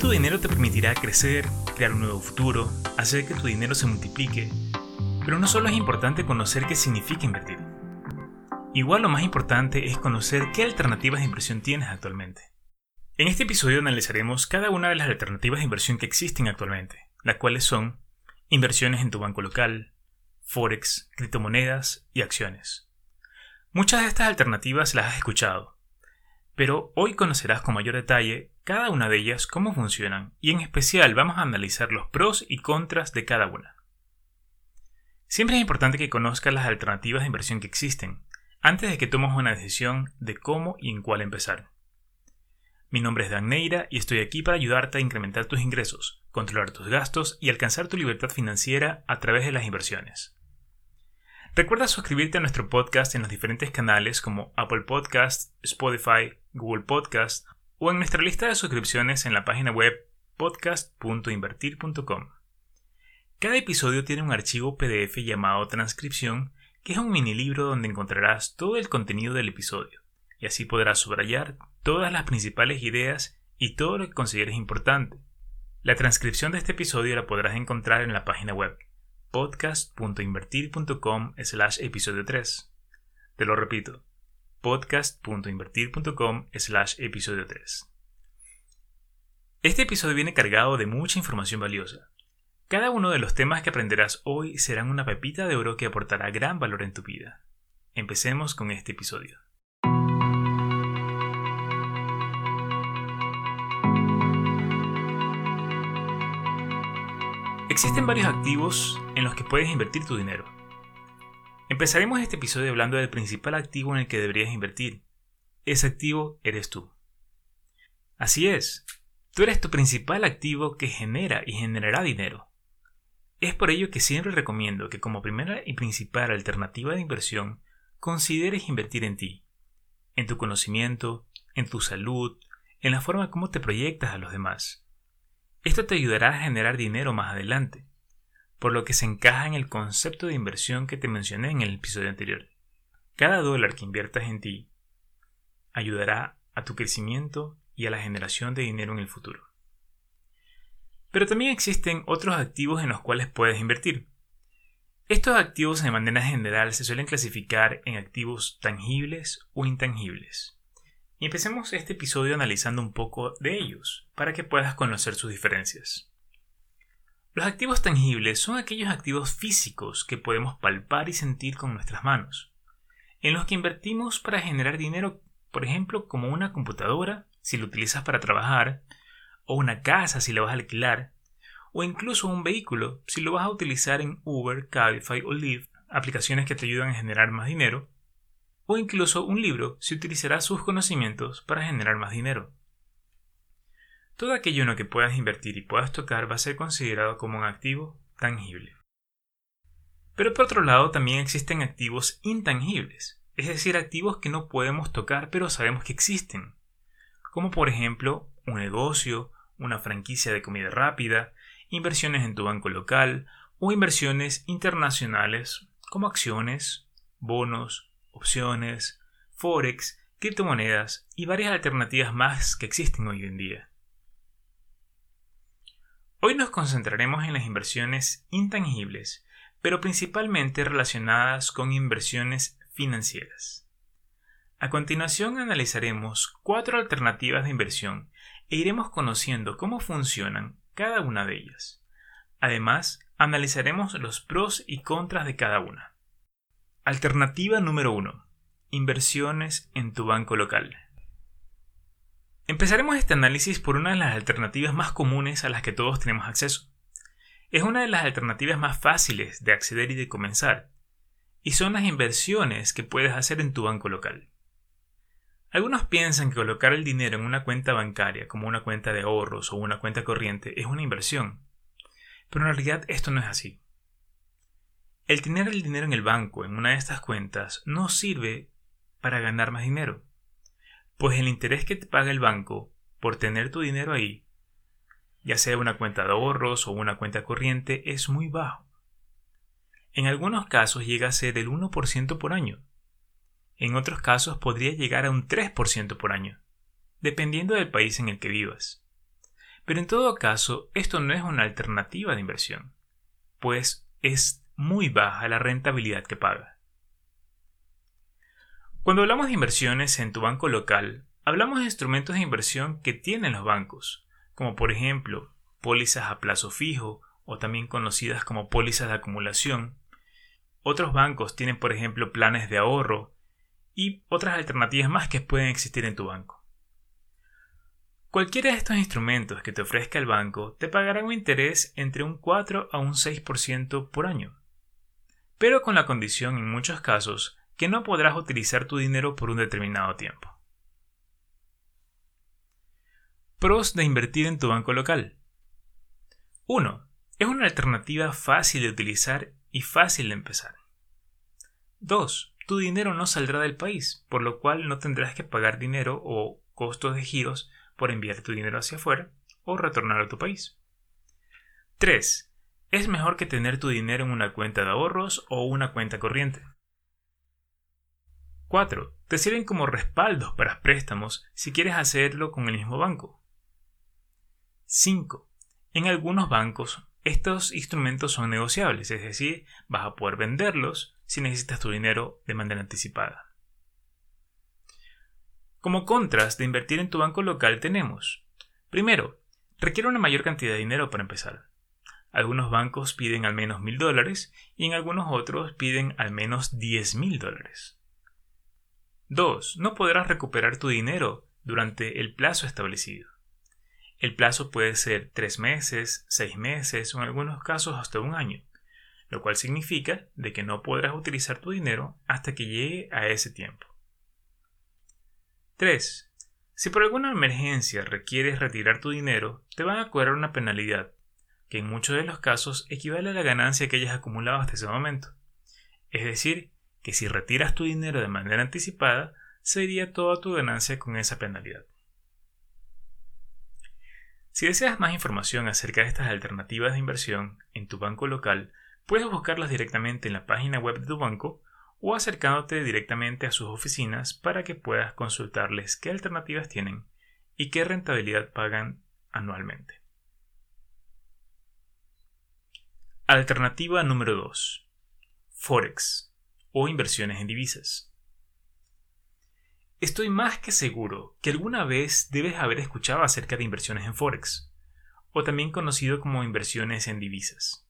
Tu dinero te permitirá crecer, crear un nuevo futuro, hacer que tu dinero se multiplique. Pero no solo es importante conocer qué significa invertir. Igual lo más importante es conocer qué alternativas de inversión tienes actualmente. En este episodio analizaremos cada una de las alternativas de inversión que existen actualmente, las cuales son inversiones en tu banco local, forex, criptomonedas y acciones. Muchas de estas alternativas las has escuchado, pero hoy conocerás con mayor detalle cada una de ellas cómo funcionan y en especial vamos a analizar los pros y contras de cada una. Siempre es importante que conozcas las alternativas de inversión que existen antes de que tomes una decisión de cómo y en cuál empezar. Mi nombre es Dan Neira y estoy aquí para ayudarte a incrementar tus ingresos, controlar tus gastos y alcanzar tu libertad financiera a través de las inversiones. Recuerda suscribirte a nuestro podcast en los diferentes canales como Apple Podcast, Spotify, Google Podcast o en nuestra lista de suscripciones en la página web podcast.invertir.com. Cada episodio tiene un archivo PDF llamado transcripción, que es un mini libro donde encontrarás todo el contenido del episodio, y así podrás subrayar todas las principales ideas y todo lo que consideres importante. La transcripción de este episodio la podrás encontrar en la página web podcast.invertir.com slash episodio 3. Te lo repito, podcast.invertir.com slash episodio 3. Este episodio viene cargado de mucha información valiosa. Cada uno de los temas que aprenderás hoy serán una pepita de oro que aportará gran valor en tu vida. Empecemos con este episodio. Existen varios activos en los que puedes invertir tu dinero. Empezaremos este episodio hablando del principal activo en el que deberías invertir. Ese activo eres tú. Así es, tú eres tu principal activo que genera y generará dinero. Es por ello que siempre recomiendo que como primera y principal alternativa de inversión consideres invertir en ti, en tu conocimiento, en tu salud, en la forma como te proyectas a los demás. Esto te ayudará a generar dinero más adelante, por lo que se encaja en el concepto de inversión que te mencioné en el episodio anterior. Cada dólar que inviertas en ti ayudará a tu crecimiento y a la generación de dinero en el futuro. Pero también existen otros activos en los cuales puedes invertir. Estos activos de manera general se suelen clasificar en activos tangibles o intangibles. Y empecemos este episodio analizando un poco de ellos, para que puedas conocer sus diferencias. Los activos tangibles son aquellos activos físicos que podemos palpar y sentir con nuestras manos, en los que invertimos para generar dinero, por ejemplo, como una computadora, si lo utilizas para trabajar, o una casa si la vas a alquilar, o incluso un vehículo si lo vas a utilizar en Uber, Cabify o Lyft, aplicaciones que te ayudan a generar más dinero, o incluso un libro si utilizará sus conocimientos para generar más dinero. Todo aquello en lo que puedas invertir y puedas tocar va a ser considerado como un activo tangible. Pero por otro lado también existen activos intangibles, es decir, activos que no podemos tocar pero sabemos que existen, como por ejemplo un negocio, una franquicia de comida rápida, inversiones en tu banco local o inversiones internacionales como acciones, bonos, opciones, forex, criptomonedas y varias alternativas más que existen hoy en día. Hoy nos concentraremos en las inversiones intangibles, pero principalmente relacionadas con inversiones financieras. A continuación analizaremos cuatro alternativas de inversión e iremos conociendo cómo funcionan cada una de ellas. Además, analizaremos los pros y contras de cada una. Alternativa número 1. Inversiones en tu banco local. Empezaremos este análisis por una de las alternativas más comunes a las que todos tenemos acceso. Es una de las alternativas más fáciles de acceder y de comenzar, y son las inversiones que puedes hacer en tu banco local. Algunos piensan que colocar el dinero en una cuenta bancaria como una cuenta de ahorros o una cuenta corriente es una inversión, pero en realidad esto no es así. El tener el dinero en el banco, en una de estas cuentas, no sirve para ganar más dinero, pues el interés que te paga el banco por tener tu dinero ahí, ya sea una cuenta de ahorros o una cuenta corriente, es muy bajo. En algunos casos llega a ser del 1% por año. En otros casos podría llegar a un 3% por año, dependiendo del país en el que vivas. Pero en todo caso, esto no es una alternativa de inversión, pues es muy baja la rentabilidad que paga. Cuando hablamos de inversiones en tu banco local, hablamos de instrumentos de inversión que tienen los bancos, como por ejemplo pólizas a plazo fijo o también conocidas como pólizas de acumulación. Otros bancos tienen por ejemplo planes de ahorro y otras alternativas más que pueden existir en tu banco. Cualquiera de estos instrumentos que te ofrezca el banco te pagará un interés entre un 4 a un 6% por año, pero con la condición en muchos casos que no podrás utilizar tu dinero por un determinado tiempo. Pros de invertir en tu banco local. 1. Es una alternativa fácil de utilizar y fácil de empezar. 2. Tu dinero no saldrá del país, por lo cual no tendrás que pagar dinero o costos de giros por enviar tu dinero hacia afuera o retornar a tu país. 3. Es mejor que tener tu dinero en una cuenta de ahorros o una cuenta corriente. 4. Te sirven como respaldos para préstamos si quieres hacerlo con el mismo banco. 5. En algunos bancos estos instrumentos son negociables, es decir, vas a poder venderlos si necesitas tu dinero de manera anticipada. Como contras de invertir en tu banco local tenemos, primero, requiere una mayor cantidad de dinero para empezar. Algunos bancos piden al menos mil dólares y en algunos otros piden al menos diez mil dólares. 2. No podrás recuperar tu dinero durante el plazo establecido. El plazo puede ser tres meses, seis meses o en algunos casos hasta un año, lo cual significa de que no podrás utilizar tu dinero hasta que llegue a ese tiempo. 3. Si por alguna emergencia requieres retirar tu dinero, te van a cobrar una penalidad, que en muchos de los casos equivale a la ganancia que hayas acumulado hasta ese momento. Es decir, que si retiras tu dinero de manera anticipada, sería toda tu ganancia con esa penalidad. Si deseas más información acerca de estas alternativas de inversión en tu banco local, puedes buscarlas directamente en la página web de tu banco o acercándote directamente a sus oficinas para que puedas consultarles qué alternativas tienen y qué rentabilidad pagan anualmente. Alternativa número 2. Forex o inversiones en divisas. Estoy más que seguro que alguna vez debes haber escuchado acerca de inversiones en Forex, o también conocido como inversiones en divisas.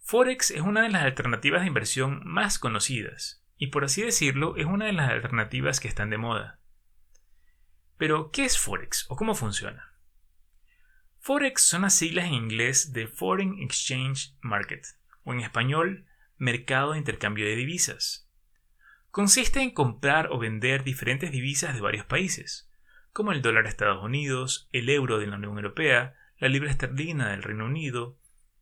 Forex es una de las alternativas de inversión más conocidas, y por así decirlo, es una de las alternativas que están de moda. Pero, ¿qué es Forex o cómo funciona? Forex son las siglas en inglés de Foreign Exchange Market, o en español, mercado de intercambio de divisas. Consiste en comprar o vender diferentes divisas de varios países, como el dólar de Estados Unidos, el euro de la Unión Europea, la libra esterlina del Reino Unido,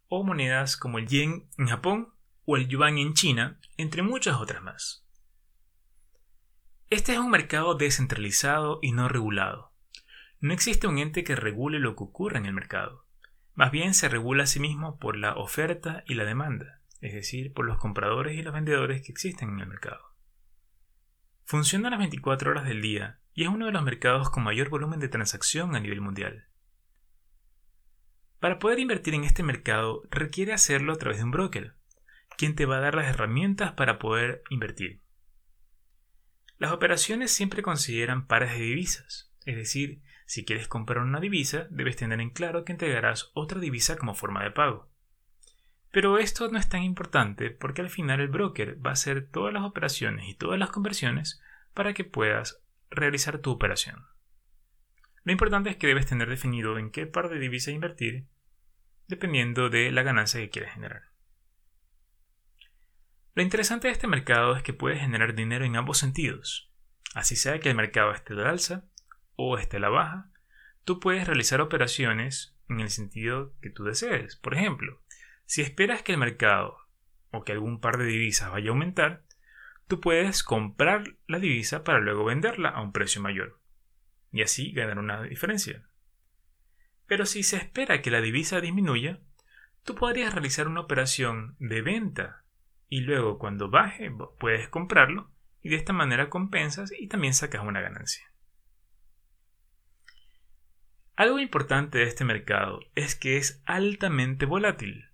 o monedas como el yen en Japón o el yuan en China, entre muchas otras más. Este es un mercado descentralizado y no regulado. No existe un ente que regule lo que ocurre en el mercado. Más bien se regula a sí mismo por la oferta y la demanda es decir, por los compradores y los vendedores que existen en el mercado. Funciona las 24 horas del día y es uno de los mercados con mayor volumen de transacción a nivel mundial. Para poder invertir en este mercado requiere hacerlo a través de un broker, quien te va a dar las herramientas para poder invertir. Las operaciones siempre consideran pares de divisas, es decir, si quieres comprar una divisa, debes tener en claro que entregarás otra divisa como forma de pago. Pero esto no es tan importante porque al final el broker va a hacer todas las operaciones y todas las conversiones para que puedas realizar tu operación. Lo importante es que debes tener definido en qué par de divisa invertir dependiendo de la ganancia que quieres generar. Lo interesante de este mercado es que puedes generar dinero en ambos sentidos. Así sea que el mercado esté al alza o esté a la baja, tú puedes realizar operaciones en el sentido que tú desees. Por ejemplo, si esperas que el mercado o que algún par de divisas vaya a aumentar, tú puedes comprar la divisa para luego venderla a un precio mayor y así ganar una diferencia. Pero si se espera que la divisa disminuya, tú podrías realizar una operación de venta y luego cuando baje puedes comprarlo y de esta manera compensas y también sacas una ganancia. Algo importante de este mercado es que es altamente volátil,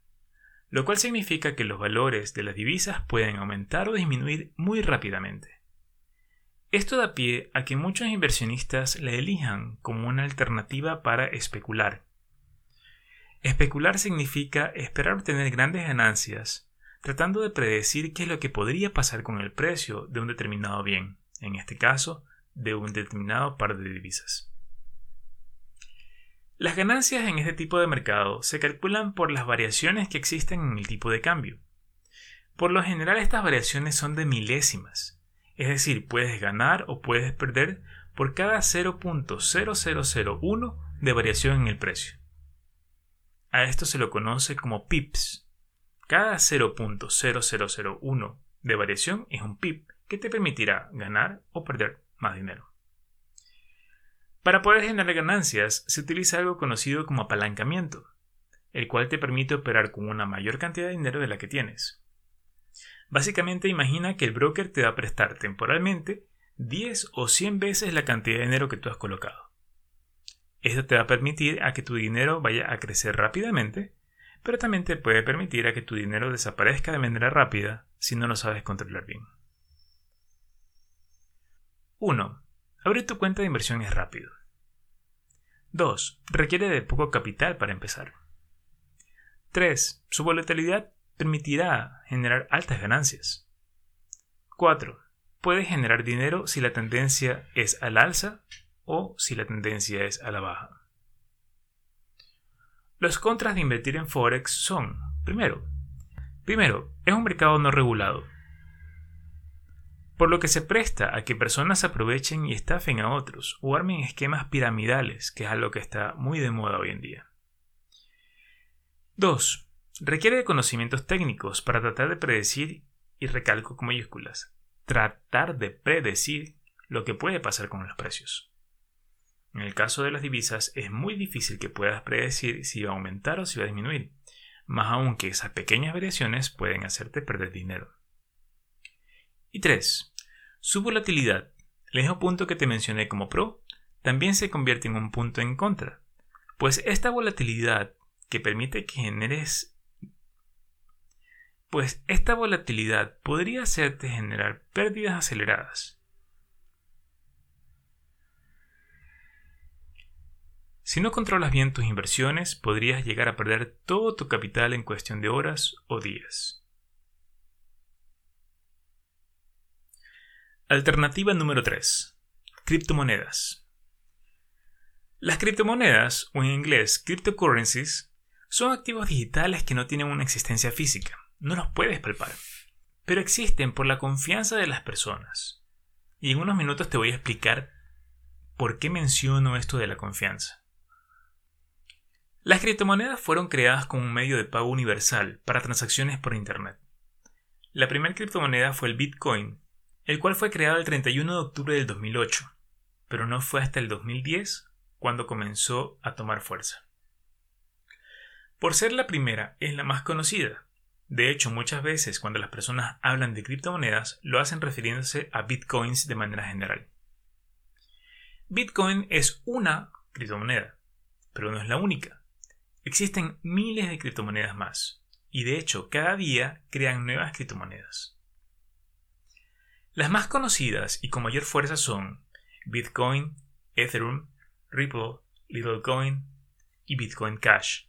lo cual significa que los valores de las divisas pueden aumentar o disminuir muy rápidamente. Esto da pie a que muchos inversionistas la elijan como una alternativa para especular. Especular significa esperar obtener grandes ganancias, tratando de predecir qué es lo que podría pasar con el precio de un determinado bien, en este caso, de un determinado par de divisas. Las ganancias en este tipo de mercado se calculan por las variaciones que existen en el tipo de cambio. Por lo general estas variaciones son de milésimas, es decir, puedes ganar o puedes perder por cada 0.0001 de variación en el precio. A esto se lo conoce como pips. Cada 0.0001 de variación es un pip que te permitirá ganar o perder más dinero. Para poder generar ganancias se utiliza algo conocido como apalancamiento, el cual te permite operar con una mayor cantidad de dinero de la que tienes. Básicamente imagina que el broker te va a prestar temporalmente 10 o 100 veces la cantidad de dinero que tú has colocado. Esto te va a permitir a que tu dinero vaya a crecer rápidamente, pero también te puede permitir a que tu dinero desaparezca de manera rápida si no lo sabes controlar bien. 1. Abrir tu cuenta de inversión es rápido. 2. Requiere de poco capital para empezar. 3. Su volatilidad permitirá generar altas ganancias. 4. Puede generar dinero si la tendencia es al alza o si la tendencia es a la baja. Los contras de invertir en Forex son, primero, primero, es un mercado no regulado, por lo que se presta a que personas aprovechen y estafen a otros o armen esquemas piramidales, que es algo que está muy de moda hoy en día. 2. Requiere de conocimientos técnicos para tratar de predecir, y recalco con mayúsculas, tratar de predecir lo que puede pasar con los precios. En el caso de las divisas es muy difícil que puedas predecir si va a aumentar o si va a disminuir, más aún que esas pequeñas variaciones pueden hacerte perder dinero. Y 3. Su volatilidad, el mismo punto que te mencioné como pro, también se convierte en un punto en contra, pues esta volatilidad que permite que generes pues esta volatilidad podría hacerte generar pérdidas aceleradas. Si no controlas bien tus inversiones, podrías llegar a perder todo tu capital en cuestión de horas o días. Alternativa número 3. Criptomonedas. Las criptomonedas, o en inglés cryptocurrencies, son activos digitales que no tienen una existencia física, no los puedes palpar, pero existen por la confianza de las personas. Y en unos minutos te voy a explicar por qué menciono esto de la confianza. Las criptomonedas fueron creadas como un medio de pago universal para transacciones por Internet. La primera criptomoneda fue el Bitcoin, el cual fue creado el 31 de octubre del 2008, pero no fue hasta el 2010 cuando comenzó a tomar fuerza. Por ser la primera, es la más conocida. De hecho, muchas veces cuando las personas hablan de criptomonedas, lo hacen refiriéndose a bitcoins de manera general. Bitcoin es una criptomoneda, pero no es la única. Existen miles de criptomonedas más, y de hecho cada día crean nuevas criptomonedas. Las más conocidas y con mayor fuerza son Bitcoin, Ethereum, Ripple, Littlecoin y Bitcoin Cash.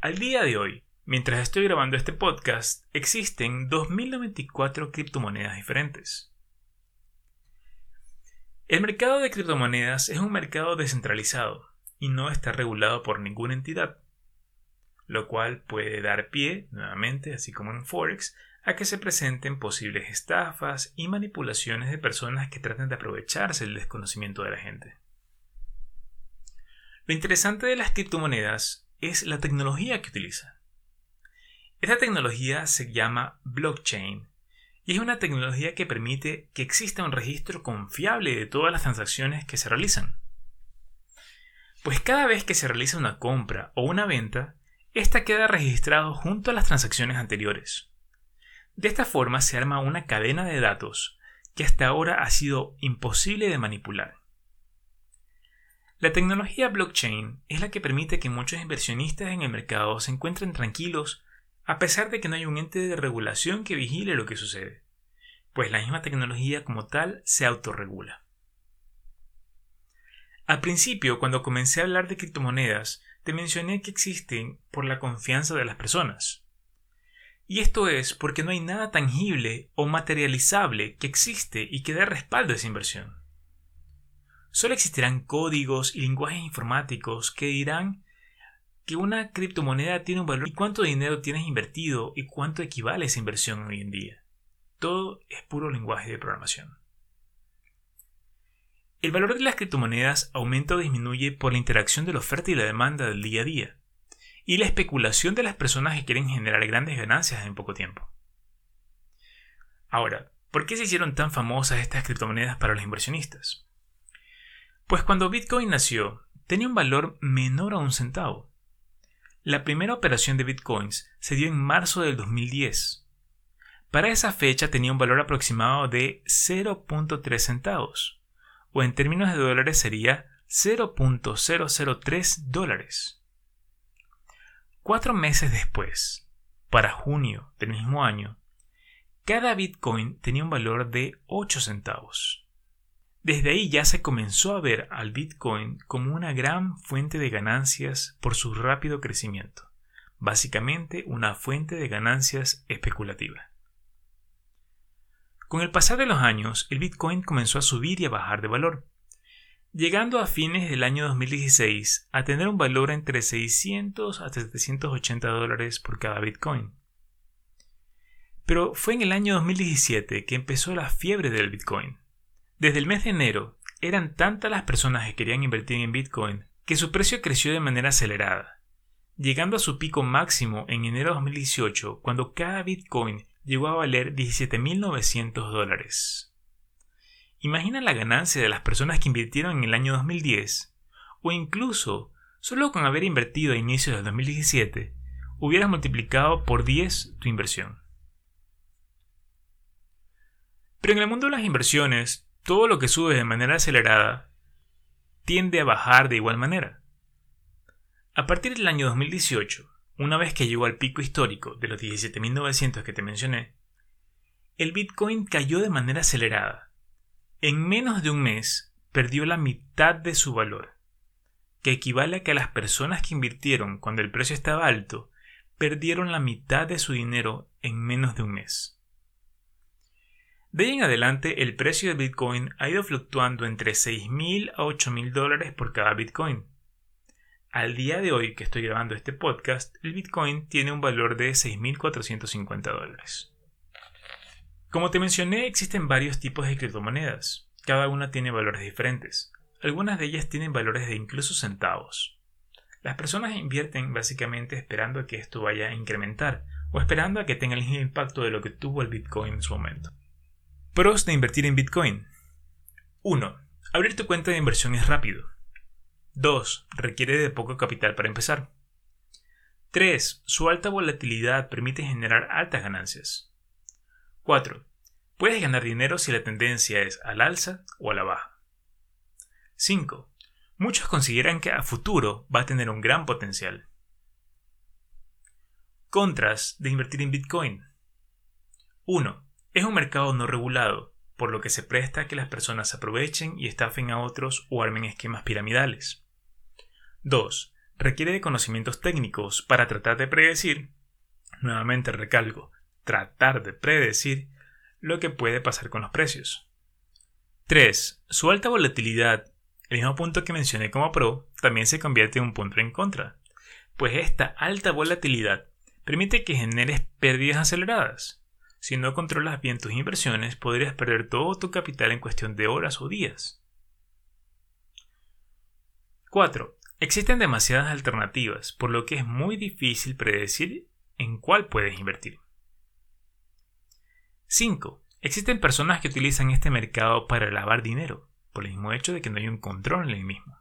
Al día de hoy, mientras estoy grabando este podcast, existen 2.094 criptomonedas diferentes. El mercado de criptomonedas es un mercado descentralizado y no está regulado por ninguna entidad, lo cual puede dar pie, nuevamente, así como en Forex, a que se presenten posibles estafas y manipulaciones de personas que traten de aprovecharse del desconocimiento de la gente. Lo interesante de las criptomonedas es la tecnología que utiliza. Esta tecnología se llama blockchain y es una tecnología que permite que exista un registro confiable de todas las transacciones que se realizan. Pues cada vez que se realiza una compra o una venta, esta queda registrado junto a las transacciones anteriores. De esta forma se arma una cadena de datos que hasta ahora ha sido imposible de manipular. La tecnología blockchain es la que permite que muchos inversionistas en el mercado se encuentren tranquilos a pesar de que no hay un ente de regulación que vigile lo que sucede, pues la misma tecnología como tal se autorregula. Al principio, cuando comencé a hablar de criptomonedas, te mencioné que existen por la confianza de las personas. Y esto es porque no hay nada tangible o materializable que existe y que dé respaldo a esa inversión. Solo existirán códigos y lenguajes informáticos que dirán que una criptomoneda tiene un valor y cuánto dinero tienes invertido y cuánto equivale esa inversión hoy en día. Todo es puro lenguaje de programación. El valor de las criptomonedas aumenta o disminuye por la interacción de la oferta y la demanda del día a día, y la especulación de las personas que quieren generar grandes ganancias en poco tiempo. Ahora, ¿por qué se hicieron tan famosas estas criptomonedas para los inversionistas? Pues cuando Bitcoin nació, tenía un valor menor a un centavo. La primera operación de Bitcoins se dio en marzo del 2010. Para esa fecha tenía un valor aproximado de 0.3 centavos o en términos de dólares sería 0.003 dólares. Cuatro meses después, para junio del mismo año, cada Bitcoin tenía un valor de 8 centavos. Desde ahí ya se comenzó a ver al Bitcoin como una gran fuente de ganancias por su rápido crecimiento, básicamente una fuente de ganancias especulativa. Con el pasar de los años, el Bitcoin comenzó a subir y a bajar de valor, llegando a fines del año 2016 a tener un valor entre 600 a 780 dólares por cada Bitcoin. Pero fue en el año 2017 que empezó la fiebre del Bitcoin. Desde el mes de enero, eran tantas las personas que querían invertir en Bitcoin que su precio creció de manera acelerada, llegando a su pico máximo en enero de 2018 cuando cada Bitcoin llegó a valer 17.900 dólares. Imagina la ganancia de las personas que invirtieron en el año 2010, o incluso solo con haber invertido a inicios del 2017, hubieras multiplicado por 10 tu inversión. Pero en el mundo de las inversiones, todo lo que sube de manera acelerada tiende a bajar de igual manera. A partir del año 2018, una vez que llegó al pico histórico de los 17.900 que te mencioné, el Bitcoin cayó de manera acelerada. En menos de un mes perdió la mitad de su valor, que equivale a que las personas que invirtieron cuando el precio estaba alto perdieron la mitad de su dinero en menos de un mes. De ahí en adelante, el precio del Bitcoin ha ido fluctuando entre 6.000 a 8.000 dólares por cada Bitcoin, al día de hoy que estoy grabando este podcast, el Bitcoin tiene un valor de 6.450 dólares. Como te mencioné, existen varios tipos de criptomonedas. Cada una tiene valores diferentes. Algunas de ellas tienen valores de incluso centavos. Las personas invierten básicamente esperando a que esto vaya a incrementar o esperando a que tenga el mismo impacto de lo que tuvo el Bitcoin en su momento. Pros de invertir en Bitcoin. 1. Abrir tu cuenta de inversión es rápido. 2. Requiere de poco capital para empezar. 3. Su alta volatilidad permite generar altas ganancias. 4. Puedes ganar dinero si la tendencia es al alza o a la baja. 5. Muchos consideran que a futuro va a tener un gran potencial. Contras de invertir en Bitcoin. 1. Es un mercado no regulado, por lo que se presta a que las personas aprovechen y estafen a otros o armen esquemas piramidales. 2. Requiere de conocimientos técnicos para tratar de predecir, nuevamente recalco, tratar de predecir lo que puede pasar con los precios. 3. Su alta volatilidad, el mismo punto que mencioné como pro, también se convierte en un punto en contra, pues esta alta volatilidad permite que generes pérdidas aceleradas, si no controlas bien tus inversiones, podrías perder todo tu capital en cuestión de horas o días. 4. Existen demasiadas alternativas, por lo que es muy difícil predecir en cuál puedes invertir. 5. Existen personas que utilizan este mercado para lavar dinero, por el mismo hecho de que no hay un control en el mismo.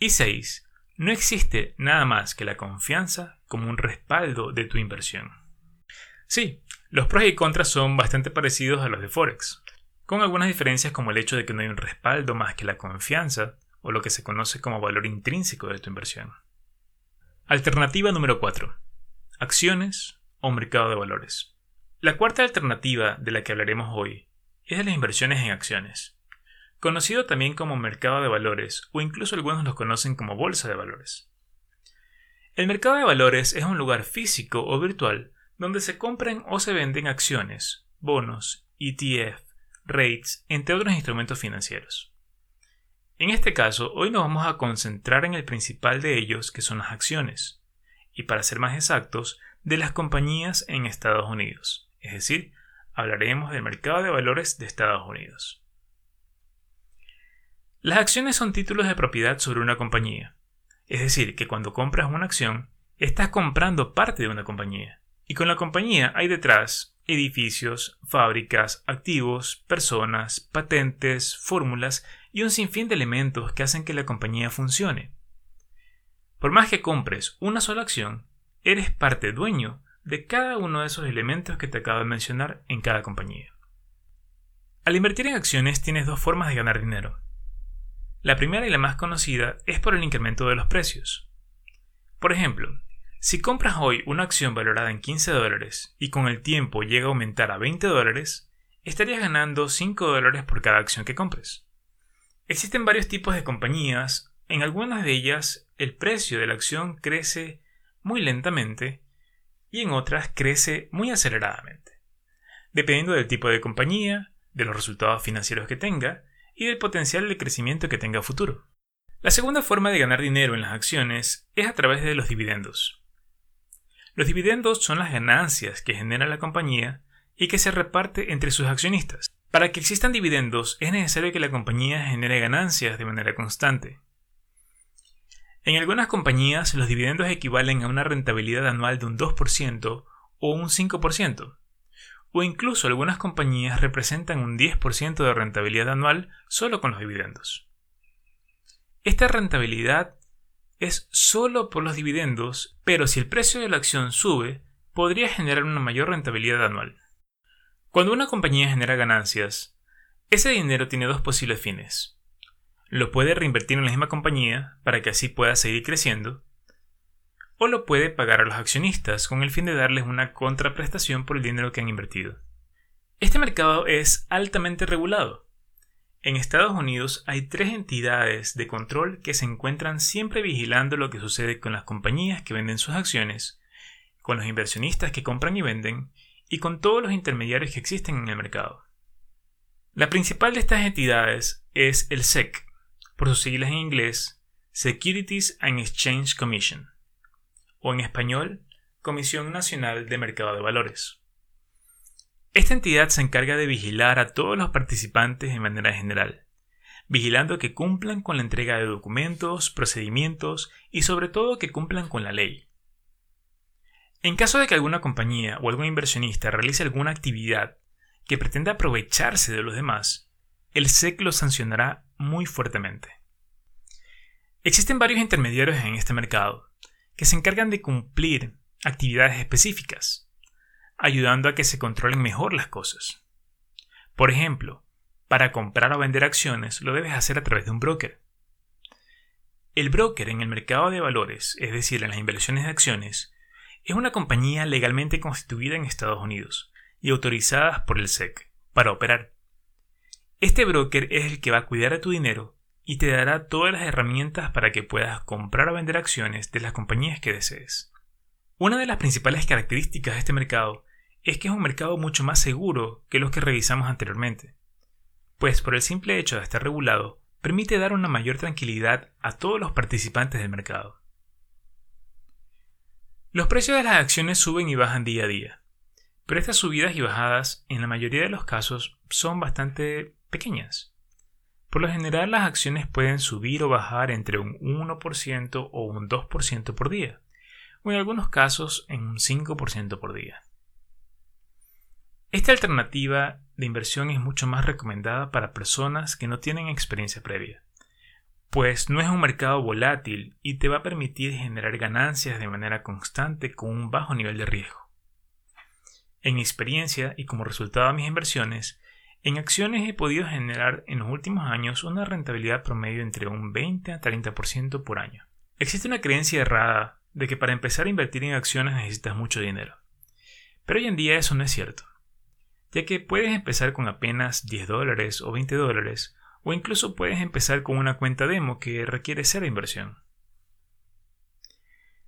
Y 6. No existe nada más que la confianza como un respaldo de tu inversión. Sí, los pros y contras son bastante parecidos a los de Forex. con algunas diferencias como el hecho de que no hay un respaldo más que la confianza o lo que se conoce como valor intrínseco de tu inversión. Alternativa número 4. Acciones o mercado de valores. La cuarta alternativa de la que hablaremos hoy es de las inversiones en acciones, conocido también como mercado de valores o incluso algunos los conocen como bolsa de valores. El mercado de valores es un lugar físico o virtual donde se compran o se venden acciones, bonos, ETF, rates, entre otros instrumentos financieros. En este caso, hoy nos vamos a concentrar en el principal de ellos, que son las acciones, y para ser más exactos, de las compañías en Estados Unidos, es decir, hablaremos del mercado de valores de Estados Unidos. Las acciones son títulos de propiedad sobre una compañía, es decir, que cuando compras una acción, estás comprando parte de una compañía, y con la compañía hay detrás edificios, fábricas, activos, personas, patentes, fórmulas y un sinfín de elementos que hacen que la compañía funcione. Por más que compres una sola acción, eres parte dueño de cada uno de esos elementos que te acabo de mencionar en cada compañía. Al invertir en acciones tienes dos formas de ganar dinero. La primera y la más conocida es por el incremento de los precios. Por ejemplo, si compras hoy una acción valorada en 15 dólares y con el tiempo llega a aumentar a 20 dólares, estarías ganando 5 dólares por cada acción que compres. Existen varios tipos de compañías, en algunas de ellas el precio de la acción crece muy lentamente y en otras crece muy aceleradamente, dependiendo del tipo de compañía, de los resultados financieros que tenga y del potencial de crecimiento que tenga futuro. La segunda forma de ganar dinero en las acciones es a través de los dividendos. Los dividendos son las ganancias que genera la compañía y que se reparte entre sus accionistas. Para que existan dividendos es necesario que la compañía genere ganancias de manera constante. En algunas compañías los dividendos equivalen a una rentabilidad anual de un 2% o un 5%, o incluso algunas compañías representan un 10% de rentabilidad anual solo con los dividendos. Esta rentabilidad es solo por los dividendos, pero si el precio de la acción sube, podría generar una mayor rentabilidad anual. Cuando una compañía genera ganancias, ese dinero tiene dos posibles fines. Lo puede reinvertir en la misma compañía para que así pueda seguir creciendo, o lo puede pagar a los accionistas con el fin de darles una contraprestación por el dinero que han invertido. Este mercado es altamente regulado, en Estados Unidos hay tres entidades de control que se encuentran siempre vigilando lo que sucede con las compañías que venden sus acciones, con los inversionistas que compran y venden, y con todos los intermediarios que existen en el mercado. La principal de estas entidades es el SEC, por sus siglas en inglés, Securities and Exchange Commission, o en español, Comisión Nacional de Mercado de Valores. Esta entidad se encarga de vigilar a todos los participantes de manera general, vigilando que cumplan con la entrega de documentos, procedimientos y sobre todo que cumplan con la ley. En caso de que alguna compañía o algún inversionista realice alguna actividad que pretenda aprovecharse de los demás, el SEC lo sancionará muy fuertemente. Existen varios intermediarios en este mercado que se encargan de cumplir actividades específicas, ayudando a que se controlen mejor las cosas. Por ejemplo, para comprar o vender acciones lo debes hacer a través de un broker. El broker en el mercado de valores, es decir, en las inversiones de acciones, es una compañía legalmente constituida en Estados Unidos y autorizada por el SEC para operar. Este broker es el que va a cuidar a tu dinero y te dará todas las herramientas para que puedas comprar o vender acciones de las compañías que desees. Una de las principales características de este mercado es que es un mercado mucho más seguro que los que revisamos anteriormente, pues por el simple hecho de estar regulado, permite dar una mayor tranquilidad a todos los participantes del mercado. Los precios de las acciones suben y bajan día a día, pero estas subidas y bajadas en la mayoría de los casos son bastante pequeñas. Por lo general las acciones pueden subir o bajar entre un 1% o un 2% por día, o en algunos casos en un 5% por día. Esta alternativa de inversión es mucho más recomendada para personas que no tienen experiencia previa, pues no es un mercado volátil y te va a permitir generar ganancias de manera constante con un bajo nivel de riesgo. En mi experiencia y como resultado de mis inversiones, En acciones he podido generar en los últimos años una rentabilidad promedio entre un 20 a 30% por año. Existe una creencia errada de que para empezar a invertir en acciones necesitas mucho dinero. Pero hoy en día eso no es cierto, ya que puedes empezar con apenas 10 dólares o 20 dólares, o incluso puedes empezar con una cuenta demo que requiere cero inversión.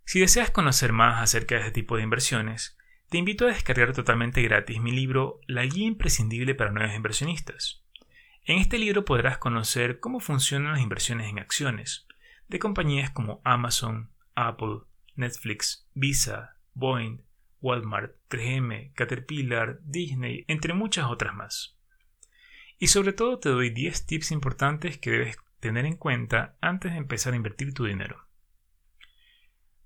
Si deseas conocer más acerca de este tipo de inversiones, te invito a descargar totalmente gratis mi libro La guía imprescindible para nuevos inversionistas. En este libro podrás conocer cómo funcionan las inversiones en acciones de compañías como Amazon, Apple, Netflix, Visa, Boeing, Walmart, 3M, Caterpillar, Disney, entre muchas otras más. Y sobre todo te doy 10 tips importantes que debes tener en cuenta antes de empezar a invertir tu dinero.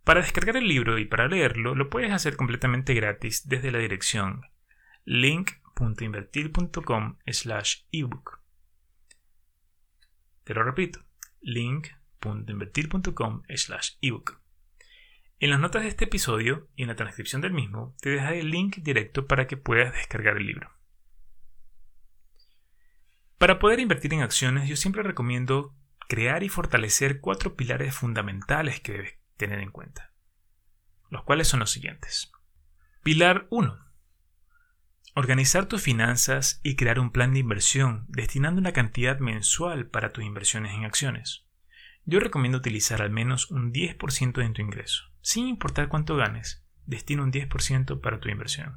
Para descargar el libro y para leerlo lo puedes hacer completamente gratis desde la dirección link.invertir.com slash ebook. Te lo repito, link.invertir.com slash ebook. En las notas de este episodio y en la transcripción del mismo te dejaré el link directo para que puedas descargar el libro. Para poder invertir en acciones yo siempre recomiendo crear y fortalecer cuatro pilares fundamentales que debes tener en cuenta, los cuales son los siguientes. Pilar 1. Organizar tus finanzas y crear un plan de inversión destinando una cantidad mensual para tus inversiones en acciones. Yo recomiendo utilizar al menos un 10% de tu ingreso. Sin importar cuánto ganes, destina un 10% para tu inversión.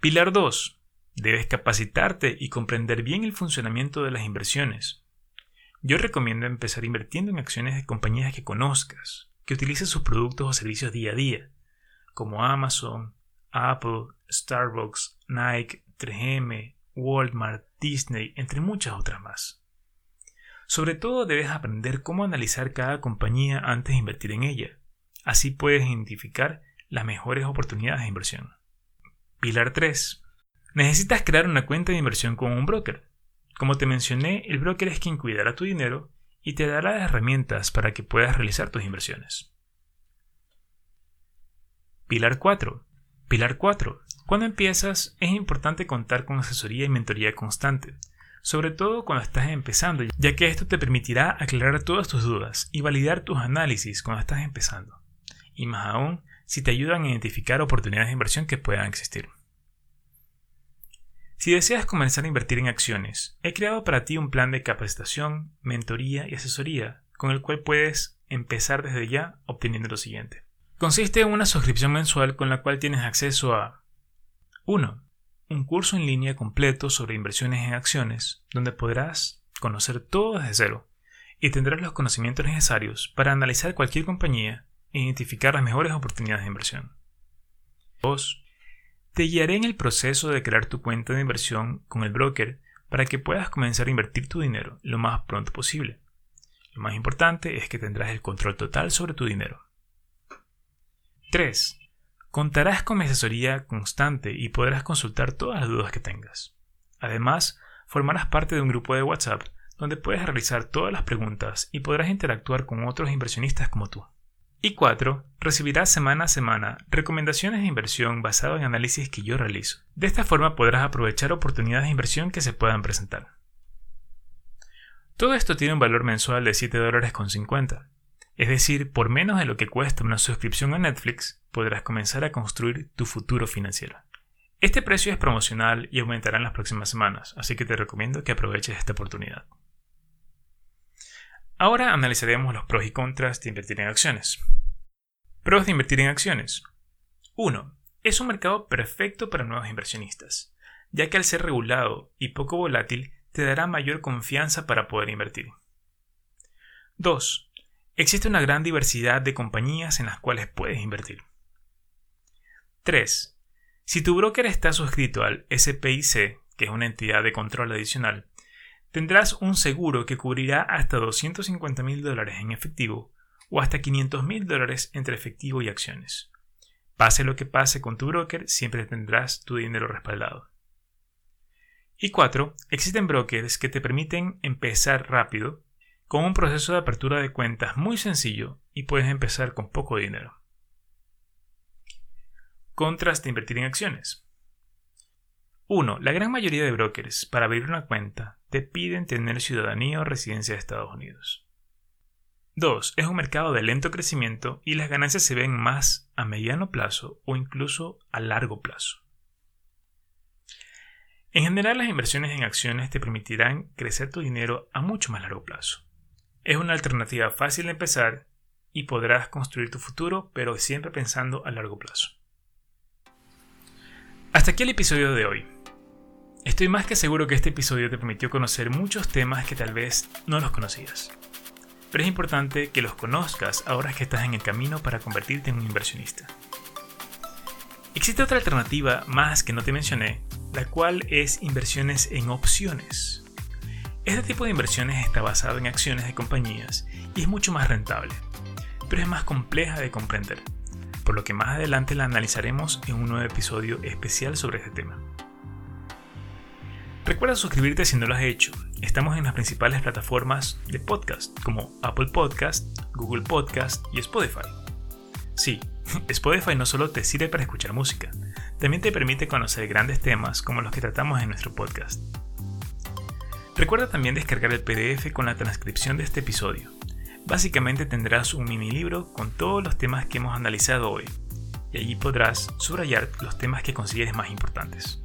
Pilar 2. Debes capacitarte y comprender bien el funcionamiento de las inversiones. Yo recomiendo empezar invirtiendo en acciones de compañías que conozcas, que utilicen sus productos o servicios día a día, como Amazon, Apple, Starbucks, Nike, 3M, Walmart, Disney, entre muchas otras más. Sobre todo debes aprender cómo analizar cada compañía antes de invertir en ella. Así puedes identificar las mejores oportunidades de inversión. Pilar 3. Necesitas crear una cuenta de inversión con un broker. Como te mencioné, el broker es quien cuidará tu dinero y te dará las herramientas para que puedas realizar tus inversiones. Pilar 4. Pilar 4. Cuando empiezas es importante contar con asesoría y mentoría constante, sobre todo cuando estás empezando, ya que esto te permitirá aclarar todas tus dudas y validar tus análisis cuando estás empezando, y más aún si te ayudan a identificar oportunidades de inversión que puedan existir. Si deseas comenzar a invertir en acciones, he creado para ti un plan de capacitación, mentoría y asesoría con el cual puedes empezar desde ya obteniendo lo siguiente. Consiste en una suscripción mensual con la cual tienes acceso a 1. Un curso en línea completo sobre inversiones en acciones, donde podrás conocer todo desde cero y tendrás los conocimientos necesarios para analizar cualquier compañía e identificar las mejores oportunidades de inversión. 2 te guiaré en el proceso de crear tu cuenta de inversión con el broker para que puedas comenzar a invertir tu dinero lo más pronto posible. Lo más importante es que tendrás el control total sobre tu dinero. 3. Contarás con mi asesoría constante y podrás consultar todas las dudas que tengas. Además, formarás parte de un grupo de WhatsApp donde puedes realizar todas las preguntas y podrás interactuar con otros inversionistas como tú. Y 4. Recibirás semana a semana recomendaciones de inversión basadas en análisis que yo realizo. De esta forma podrás aprovechar oportunidades de inversión que se puedan presentar. Todo esto tiene un valor mensual de 7 dólares con 50. Es decir, por menos de lo que cuesta una suscripción a Netflix, podrás comenzar a construir tu futuro financiero. Este precio es promocional y aumentará en las próximas semanas, así que te recomiendo que aproveches esta oportunidad. Ahora analizaremos los pros y contras de invertir en acciones. Pros de invertir en acciones. 1. Es un mercado perfecto para nuevos inversionistas, ya que al ser regulado y poco volátil te dará mayor confianza para poder invertir. 2. Existe una gran diversidad de compañías en las cuales puedes invertir. 3. Si tu broker está suscrito al SPIC, que es una entidad de control adicional, tendrás un seguro que cubrirá hasta 250 mil dólares en efectivo o hasta 500 mil dólares entre efectivo y acciones. Pase lo que pase con tu broker, siempre tendrás tu dinero respaldado. Y 4. Existen brokers que te permiten empezar rápido con un proceso de apertura de cuentas muy sencillo y puedes empezar con poco dinero. Contras de invertir en acciones. 1. La gran mayoría de brokers, para abrir una cuenta, te piden tener ciudadanía o residencia de Estados Unidos. 2. Es un mercado de lento crecimiento y las ganancias se ven más a mediano plazo o incluso a largo plazo. En general, las inversiones en acciones te permitirán crecer tu dinero a mucho más largo plazo. Es una alternativa fácil de empezar y podrás construir tu futuro, pero siempre pensando a largo plazo. Hasta aquí el episodio de hoy. Estoy más que seguro que este episodio te permitió conocer muchos temas que tal vez no los conocías. Pero es importante que los conozcas ahora que estás en el camino para convertirte en un inversionista. Existe otra alternativa más que no te mencioné, la cual es inversiones en opciones. Este tipo de inversiones está basado en acciones de compañías y es mucho más rentable, pero es más compleja de comprender, por lo que más adelante la analizaremos en un nuevo episodio especial sobre este tema. Recuerda suscribirte si no lo has hecho. Estamos en las principales plataformas de podcast como Apple Podcast, Google Podcast y Spotify. Sí, Spotify no solo te sirve para escuchar música, también te permite conocer grandes temas como los que tratamos en nuestro podcast. Recuerda también descargar el PDF con la transcripción de este episodio. Básicamente tendrás un mini libro con todos los temas que hemos analizado hoy, y allí podrás subrayar los temas que consideres más importantes.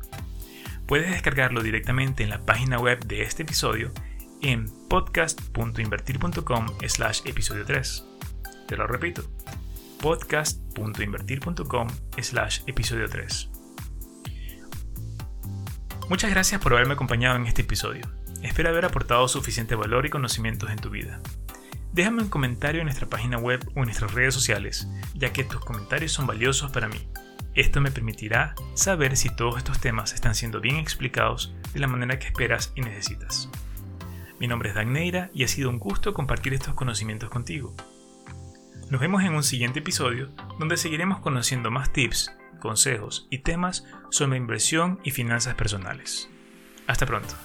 Puedes descargarlo directamente en la página web de este episodio en podcast.invertir.com slash episodio 3. Te lo repito, podcast.invertir.com slash episodio 3. Muchas gracias por haberme acompañado en este episodio. Espero haber aportado suficiente valor y conocimientos en tu vida. Déjame un comentario en nuestra página web o en nuestras redes sociales, ya que tus comentarios son valiosos para mí. Esto me permitirá saber si todos estos temas están siendo bien explicados de la manera que esperas y necesitas. Mi nombre es Dan Neira y ha sido un gusto compartir estos conocimientos contigo. Nos vemos en un siguiente episodio donde seguiremos conociendo más tips, consejos y temas sobre inversión y finanzas personales. Hasta pronto.